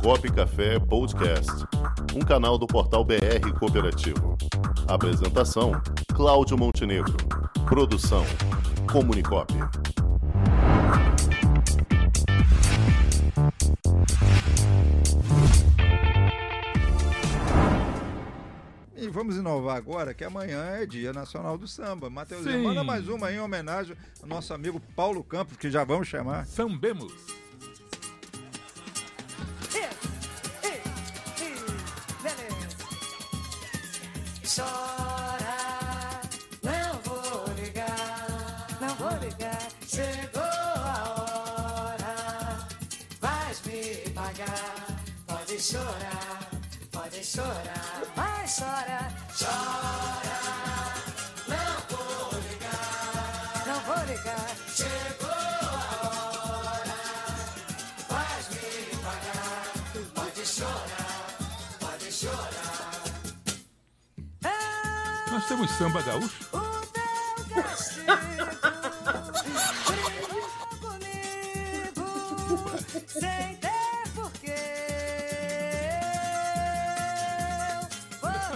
Comunicop Café Podcast, um canal do portal BR Cooperativo. Apresentação: Cláudio Montenegro. Produção: Comunicop. E vamos inovar agora, que amanhã é Dia Nacional do Samba. Matheusinho, manda mais uma aí em homenagem ao nosso amigo Paulo Campos, que já vamos chamar. Sambemos. Chorar, pode chorar, mas chora, chora. Não vou ligar, não vou ligar. Chegou a hora, vais me pagar. Pode chorar, pode chorar. Nós temos samba gaúcho? O teu castigo comigo sem ter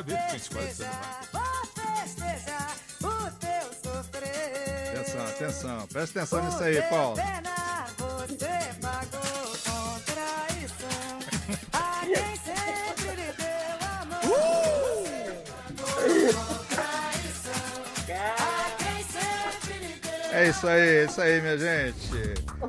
De festejar, vou festejar o teu sofrer. Atenção, atenção, presta atenção nisso aí, Paulo. Pena, você pagou com traição a quem sempre lhe deu amor. A quem sempre lhe deu É isso aí, é isso aí, minha gente.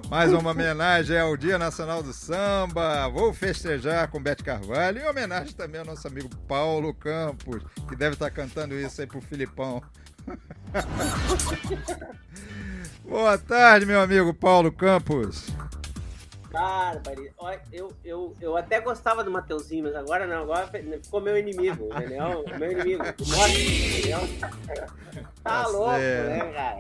Mais uma homenagem ao Dia Nacional do Samba. Vou festejar com Bete Carvalho. E homenagem também ao nosso amigo Paulo Campos, que deve estar cantando isso aí pro Filipão. Boa tarde, meu amigo Paulo Campos. Bárbaro. Olha, Eu, eu, eu até gostava do Mateuzinho, mas agora não, agora ficou meu inimigo, entendeu? Meu inimigo. O Morte, entendeu? Tá Tá louco, certo. né, cara?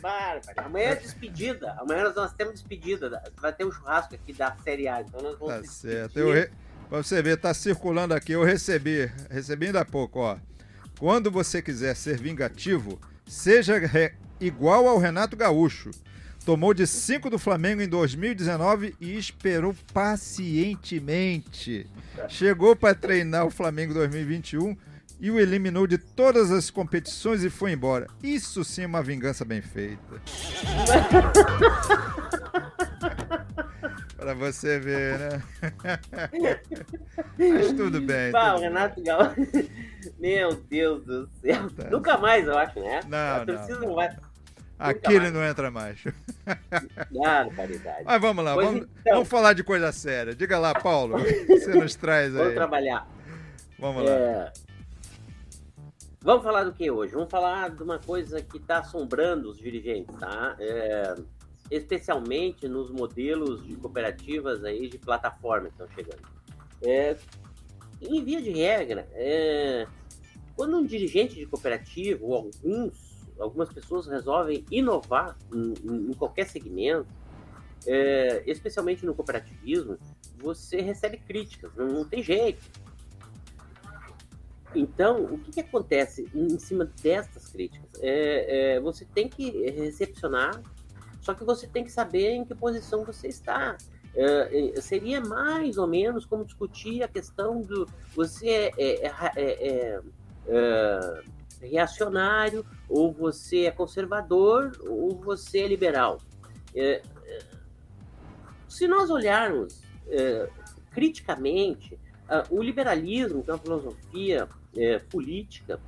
Bárbaro. Amanhã é despedida. Amanhã nós, temos despedida. da- Vai ter um churrasco aqui da Série A. Então nós vamos Tá certo. Eu re... Pra você ver, tá circulando aqui. Eu recebi, recebi ainda há pouco, ó. Quando você quiser ser vingativo, seja re- igual ao Renato Gaúcho. Tomou de 5 do Flamengo em 2019 e esperou pacientemente. Chegou para treinar o Flamengo 2021 e o eliminou de todas as competições e foi embora. Isso sim é uma vingança bem feita. Para você ver, né? Mas tudo bem. O tudo. Renato Gaúcho. Meu Deus do céu. Tá. Nunca mais, eu acho, né? Não, não. não vai. Aqui ele não entra mais. Ah, caridade. Mas vamos lá, vamos, então. vamos falar de coisa séria. Diga lá, Paulo, você nos traz Vamos aí. trabalhar. Vamos lá. É, Vamos falar do que hoje? Vamos falar de uma coisa que está assombrando os dirigentes, tá? É, Especialmente nos modelos de cooperativas aí de plataforma que estão chegando. É, Em via de regra, é, quando um dirigente de cooperativa ou alguns, algumas pessoas resolvem inovar em, em- qualquer segmento, é, especialmente no cooperativismo, você recebe críticas, não, não tem jeito. Então, o que, que acontece em cima destas críticas? É, é, você tem que recepcionar, só que você tem que saber em que posição você está. É, é, seria mais ou menos como discutir a questão do você é, é, é, é, reacionário, ou você é conservador, ou você é liberal. É, é, se nós olharmos é, criticamente, ah, o liberalismo, que é uma filosofia é, política,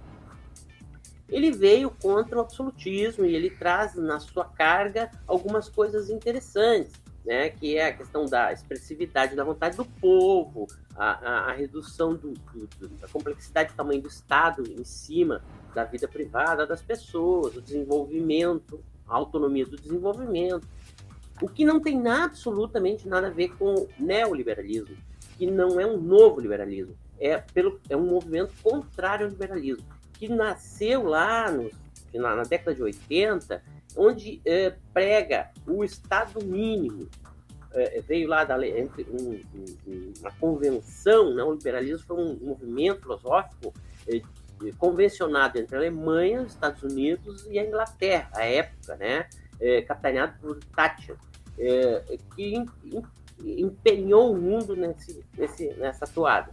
ele veio contra o absolutismo e ele traz na sua carga algumas coisas interessantes, né? Que é a questão da expressividade da vontade do povo, a, a- a redução do- do- da complexidade do tamanho do Estado em cima da vida privada das pessoas, o desenvolvimento, a autonomia do desenvolvimento, o que não tem absolutamente nada a ver com o neoliberalismo, que não é um novo liberalismo, é, pelo, é um movimento contrário ao liberalismo, que nasceu lá na, na década de 80, onde é, prega o Estado mínimo. É, veio lá da entre um- um- um- uma convenção, né? o liberalismo foi um movimento filosófico é, é, convencionado entre a Alemanha, os Estados Unidos e a Inglaterra, à época, né? É, capitaneado por Thatcher, é, que empenhou o mundo nesse, nesse, nessa toada.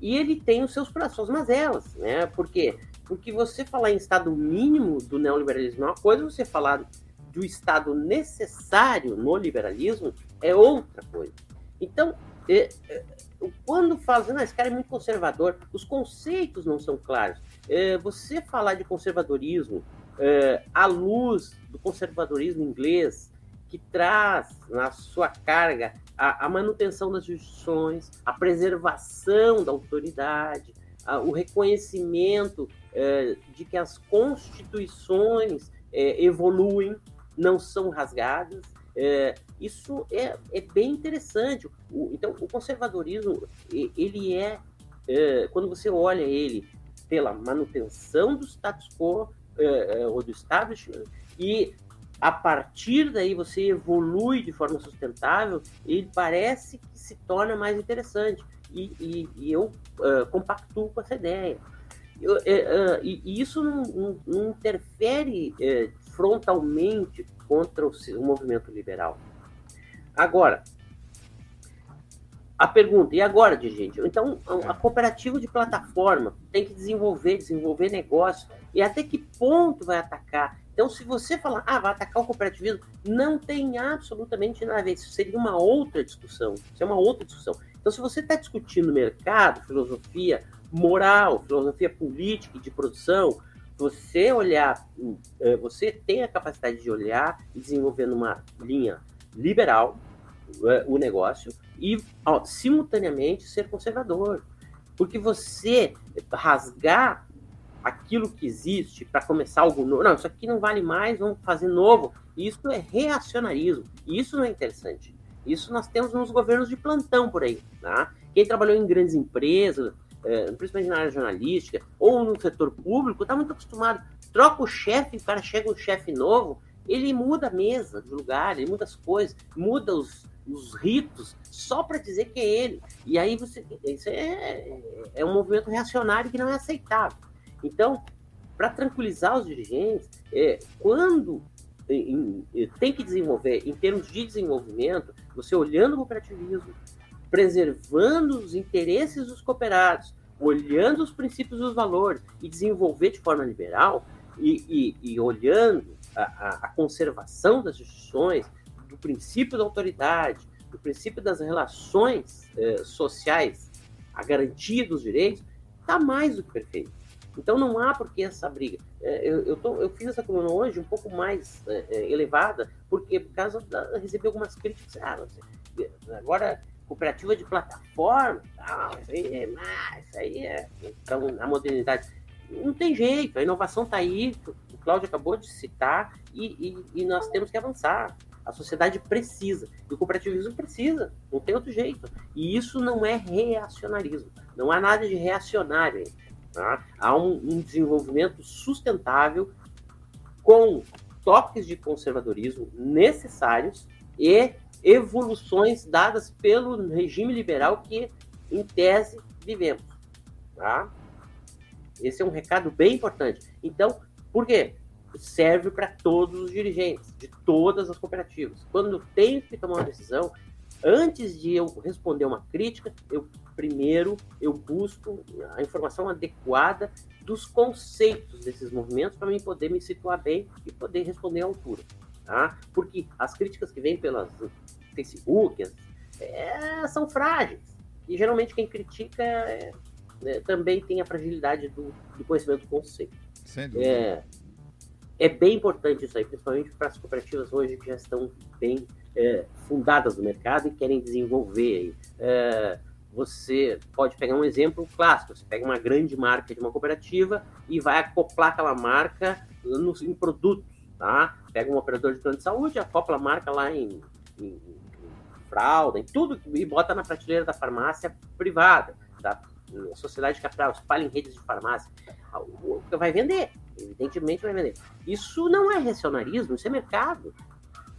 E ele tem os seus, suas mazelas, né? Por quê? Porque você falar em estado mínimo do neoliberalismo é uma coisa, você falar do estado necessário no liberalismo é outra coisa. Então, é, é, quando fala, não, esse cara é muito conservador, os conceitos não são claros. É, você falar de conservadorismo à luz do conservadorismo inglês, que traz na sua carga a, a manutenção das instituições, a preservação da autoridade, a, o reconhecimento é, de que as constituições é, evoluem, não são rasgadas. É, isso é, é bem interessante. O, então, o conservadorismo, ele é, é, quando você olha ele pela manutenção do status quo é, é, ou do establishment e a partir daí você evolui de forma sustentável, ele parece que se torna mais interessante. E, e, e eu uh, compactuo com essa ideia. Uh, uh, e, isso não, não, não interfere frontalmente contra o, o movimento liberal. Agora, a pergunta, e agora, dirigente? Então, a cooperativa de plataforma tem que desenvolver, desenvolver negócio, e até que ponto vai atacar? Então, se você falar, ah, vai atacar o cooperativismo, não tem absolutamente nada a ver. Isso seria uma outra discussão. Isso é uma outra discussão. Então, se você está discutindo mercado, filosofia moral, filosofia política e de produção, você olhar, eh, você tem a capacidade de olhar e desenvolver numa linha liberal eh, o negócio e ó, simultaneamente ser conservador. Porque você rasgar aquilo que existe para começar algo novo. Não, isso aqui não vale mais, vamos fazer novo. Isso é reacionarismo. E isso não é interessante. Isso nós temos nos governos de plantão por aí. Tá? Quem trabalhou em grandes empresas, é, principalmente na área jornalística, ou no setor público, está muito acostumado. Troca o chefe, o cara chega um chefe novo, ele muda a mesa de lugar, ele muda as coisas, muda os, os ritos, só para dizer que é ele. E aí você. Isso é, é um movimento reacionário que não é aceitável. Então, para tranquilizar os dirigentes, é, quando em, em, tem que desenvolver, em termos de desenvolvimento, você olhando o cooperativismo, preservando os interesses dos cooperados, olhando os princípios e os valores e desenvolver de forma liberal e, e, e olhando a, a, a, conservação das instituições, do princípio da autoridade, do princípio das relações eh, sociais, a garantia dos direitos, está mais do que perfeito. Então não há por que essa briga. É, eu, eu, tô, eu fiz essa coluna hoje um pouco mais é, é, elevada, porque por causa da, recebi algumas críticas. Ah, agora cooperativa de plataforma, ah, isso aí é isso aí é então, a modernidade. Não tem jeito, a inovação está aí, o Cláudio acabou de citar, e, e, e nós temos que avançar. A sociedade precisa, e o cooperativismo precisa, não tem outro jeito. E isso não é reacionarismo, não há nada de reacionário aí. Tá? Há um, um desenvolvimento sustentável com toques de conservadorismo necessários e evoluções dadas pelo regime liberal que, em tese, vivemos. Tá? Esse é um recado bem importante. Então, por quê? Serve para todos os dirigentes de todas as cooperativas. Quando tenho que tomar uma decisão, antes de eu responder uma crítica, eu primeiro eu busco a informação adequada dos conceitos desses movimentos para mim poder me situar bem e poder responder à altura, tá? Porque as críticas que vêm pelas Facebook é, são frágeis e geralmente quem critica é, é, também tem a fragilidade do, do conhecimento do conceito. Sem dúvida. É, é bem importante isso aí, principalmente para as cooperativas hoje que já estão bem é, fundadas no mercado e querem desenvolver. É, você pode pegar um exemplo clássico, você pega uma grande marca de uma cooperativa e vai acoplar aquela marca no, em produtos, tá? Pega um operador de plano de saúde, acopla a marca lá em, em, em fralda, em tudo, e bota na prateleira da farmácia privada, da sociedade capital, espalha em redes de farmácia. Vai vender, evidentemente vai vender. Isso não é racionalismo, isso é mercado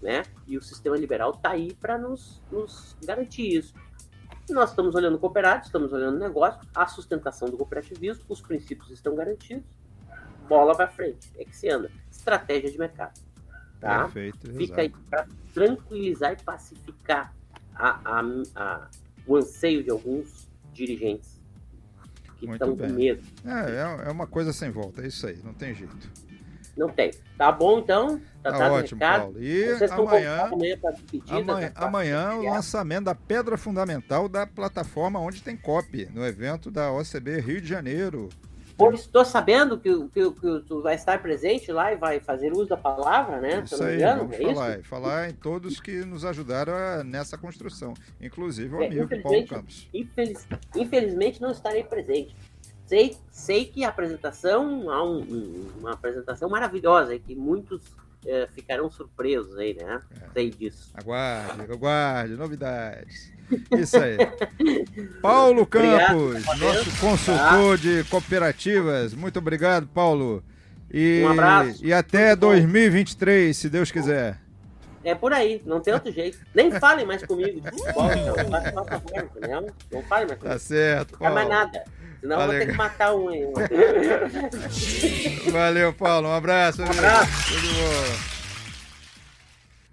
né? E o sistema liberal está aí para nos, nos garantir isso. Nós estamos olhando cooperado, estamos olhando negócio, a sustentação do cooperativismo, os princípios estão garantidos, bola para frente, é que se anda. Estratégia de mercado. Tá? Perfeito, Fica aí para tranquilizar e pacificar a, a, a, o anseio de alguns dirigentes que Muito estão com medo. É, é, é uma coisa sem volta, é isso aí, não tem jeito. Não tem. Tá bom, então? Tá, Tá ótimo, recado. Paulo. E Vocês amanhã, amanhã amanhã, tá? amanhã o lançamento da pedra fundamental da plataforma onde tem copy, no evento da OCB Rio de Janeiro. Estou sabendo que, que, que tu vai estar presente lá e vai fazer uso da palavra, né? Isso não me aí, engano, vamos é falar, isso? e falar em todos que nos ajudaram a- nessa construção, inclusive o É, amigo Paulo Campos. Infeliz- infelizmente não estarei presente. Sei, sei que a apresentação, há um- um- uma apresentação maravilhosa, e que muitos eh, ficarão surpresos aí, né? É. Sei disso. Aguarde, aguarde, novidades. Isso aí. Paulo Obrigado, Campos, nosso consultor de cooperativas. Muito obrigado, Paulo. E, Um abraço. E até Muito bom. 2023, se Deus quiser. É por aí, não tem outro jeito. Nem falem mais comigo de futebol, favor, entendeu? Não falem mais Tá comigo. certo, Não é mais nada. Senão eu vou Valeu. ter que matar um aí. Valeu, Paulo. Um abraço. amigo. abraço. Tudo boa.